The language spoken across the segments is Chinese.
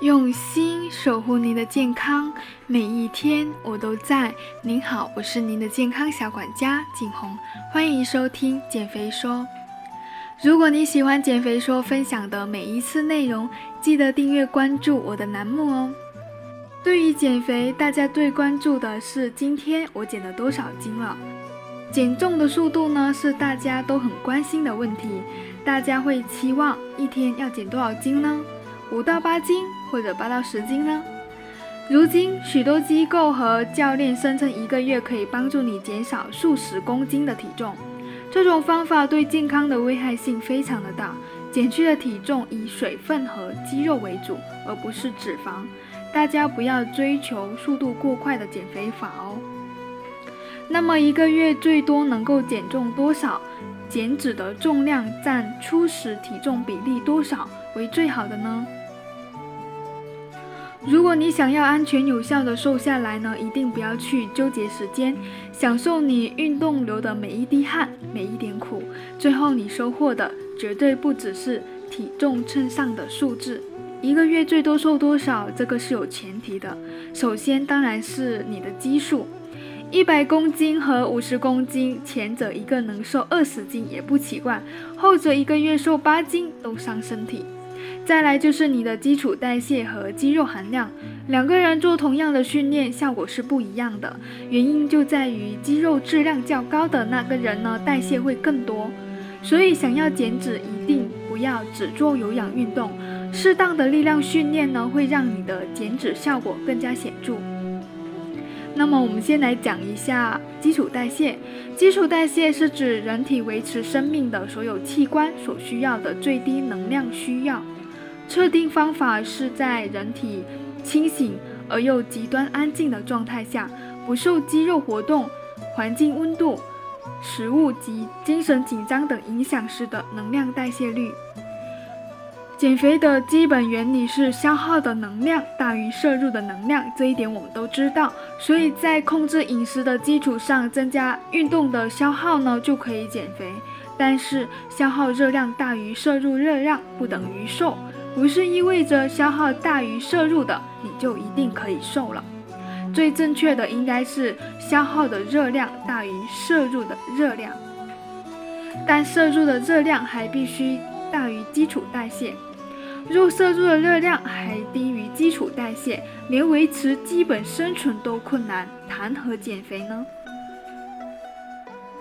用心守护您的健康，每一天我都在。您好，我是您的健康小管家景红，欢迎收听减肥说。如果你喜欢减肥说分享的每一次内容，记得订阅关注我的栏目哦。对于减肥，大家最关注的是今天我减了多少斤了。减重的速度呢，是大家都很关心的问题。大家会期望一天要减多少斤呢？五到八斤，或者八到十斤呢？如今，许多机构和教练声称一个月可以帮助你减少数十公斤的体重。这种方法对健康的危害性非常的大。减去的体重以水分和肌肉为主，而不是脂肪。大家不要追求速度过快的减肥法哦。那么，一个月最多能够减重多少？减脂的重量占初始体重比例多少为最好的呢？如果你想要安全有效的瘦下来呢，一定不要去纠结时间，享受你运动流的每一滴汗、每一点苦，最后你收获的绝对不只是体重秤上的数字。一个月最多瘦多少，这个是有前提的。首先当然是你的基数，一百公斤和五十公斤，前者一个能瘦二十斤也不奇怪，后者一个月瘦八斤都伤身体。再来就是你的基础代谢和肌肉含量，两个人做同样的训练，效果是不一样的。原因就在于肌肉质量较高的那个人呢，代谢会更多。所以想要减脂，一定不要只做有氧运动，适当的力量训练呢，会让你的减脂效果更加显著。那么我们先来讲一下基础代谢。基础代谢是指人体维持生命的所有器官所需要的最低能量需要。测定方法是在人体清醒而又极端安静的状态下，不受肌肉活动、环境温度、食物及精神紧张等影响时的能量代谢率。减肥的基本原理是消耗的能量大于摄入的能量，这一点我们都知道。所以在控制饮食的基础上，增加运动的消耗呢，就可以减肥。但是消耗热量大于摄入热量不等于瘦。不是意味着消耗大于摄入的你就一定可以瘦了。最正确的应该是消耗的热量大于摄入的热量，但摄入的热量还必须大于基础代谢。若摄入的热量还低于基础代谢，连维持基本生存都困难，谈何减肥呢？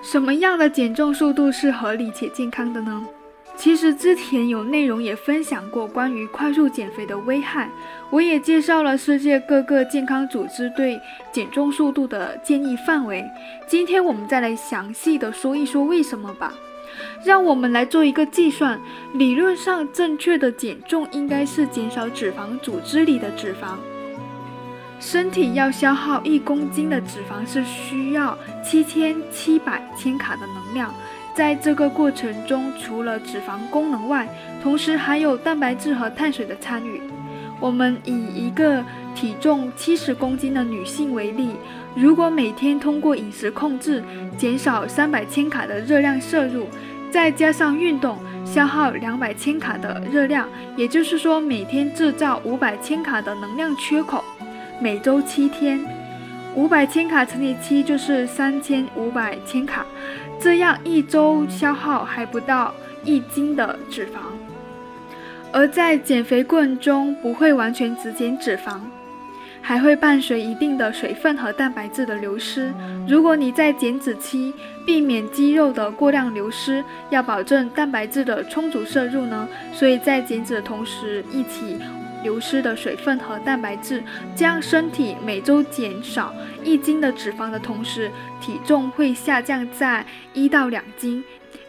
什么样的减重速度是合理且健康的呢？其实之前有内容也分享过关于快速减肥的危害，我也介绍了世界各个健康组织对减重速度的建议范围。今天我们再来详细的说一说为什么吧。让我们来做一个计算，理论上正确的减重应该是减少脂肪组织里的脂肪。身体要消耗一公斤的脂肪是需要七千七百千卡的能量。在这个过程中，除了脂肪功能外，同时还有蛋白质和碳水的参与。我们以一个体重七十公斤的女性为例，如果每天通过饮食控制减少三百千卡的热量摄入，再加上运动消耗两百千卡的热量，也就是说每天制造五百千卡的能量缺口，每周七天，五百千卡乘以七就是三千五百千卡。这样一周消耗还不到一斤的脂肪，而在减肥过程中不会完全只减脂肪，还会伴随一定的水分和蛋白质的流失。如果你在减脂期避免肌肉的过量流失，要保证蛋白质的充足摄入呢，所以在减脂的同时一起。流失的水分和蛋白质，将身体每周减少一斤的脂肪的同时，体重会下降在一到两斤，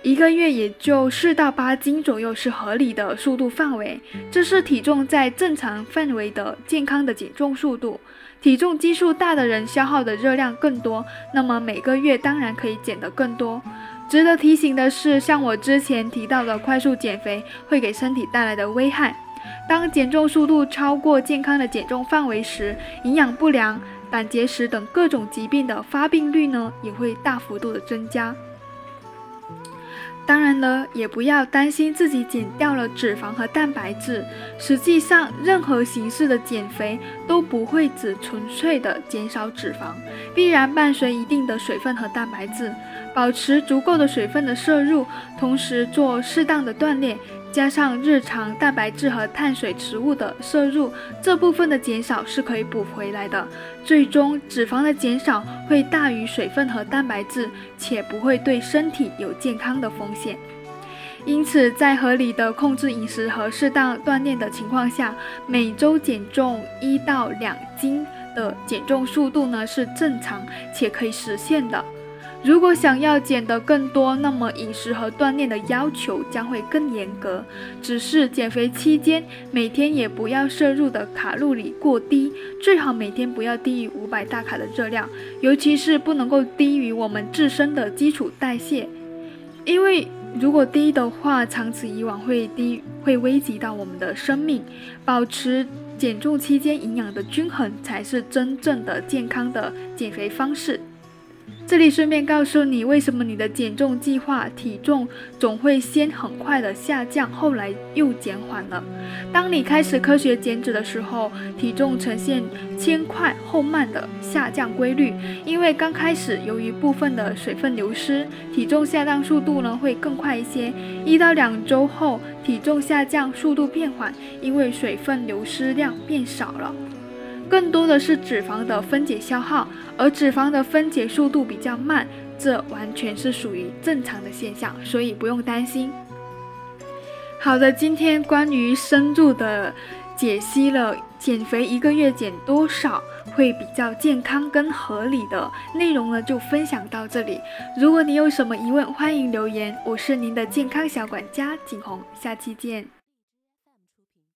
一个月也就四到八斤左右是合理的速度范围。这是体重在正常范围的健康的减重速度。体重基数大的人消耗的热量更多，那么每个月当然可以减得更多。值得提醒的是，像我之前提到的快速减肥会给身体带来的危害。当减重速度超过健康的减重范围时，营养不良、胆结石等各种疾病的发病率呢也会大幅度的增加。当然了，也不要担心自己减掉了脂肪和蛋白质。实际上，任何形式的减肥都不会只纯粹的减少脂肪，必然伴随一定的水分和蛋白质。保持足够的水分的摄入，同时做适当的锻炼。加上日常蛋白质和碳水食物的摄入，这部分的减少是可以补回来的。最终，脂肪的减少会大于水分和蛋白质，且不会对身体有健康的风险。因此，在合理的控制饮食和适当锻炼的情况下，每周减重一到两斤的减重速度呢是正常且可以实现的。如果想要减得更多，那么饮食和锻炼的要求将会更严格。只是减肥期间，每天也不要摄入的卡路里过低，最好每天不要低于五百大卡的热量，尤其是不能够低于我们自身的基础代谢，因为如果低的话，长此以往会低，会危及到我们的生命。保持减重期间营养的均衡，才是真正的健康的减肥方式。这里顺便告诉你，为什么你的减重计划体重总会先很快的下降，后来又减缓了。当你开始科学减脂的时候，体重呈现先快后慢的下降规律。因为刚开始由于部分的水分流失，体重下降速度呢会更快一些。一到两周后，体重下降速度变缓，因为水分流失量变少了。更多的是脂肪的分解消耗，而脂肪的分解速度比较慢，这完全是属于正常的现象，所以不用担心。好的，今天关于深入的解析了减肥一个月减多少会比较健康跟合理的内容呢，就分享到这里。如果你有什么疑问，欢迎留言。我是您的健康小管家景红，下期见。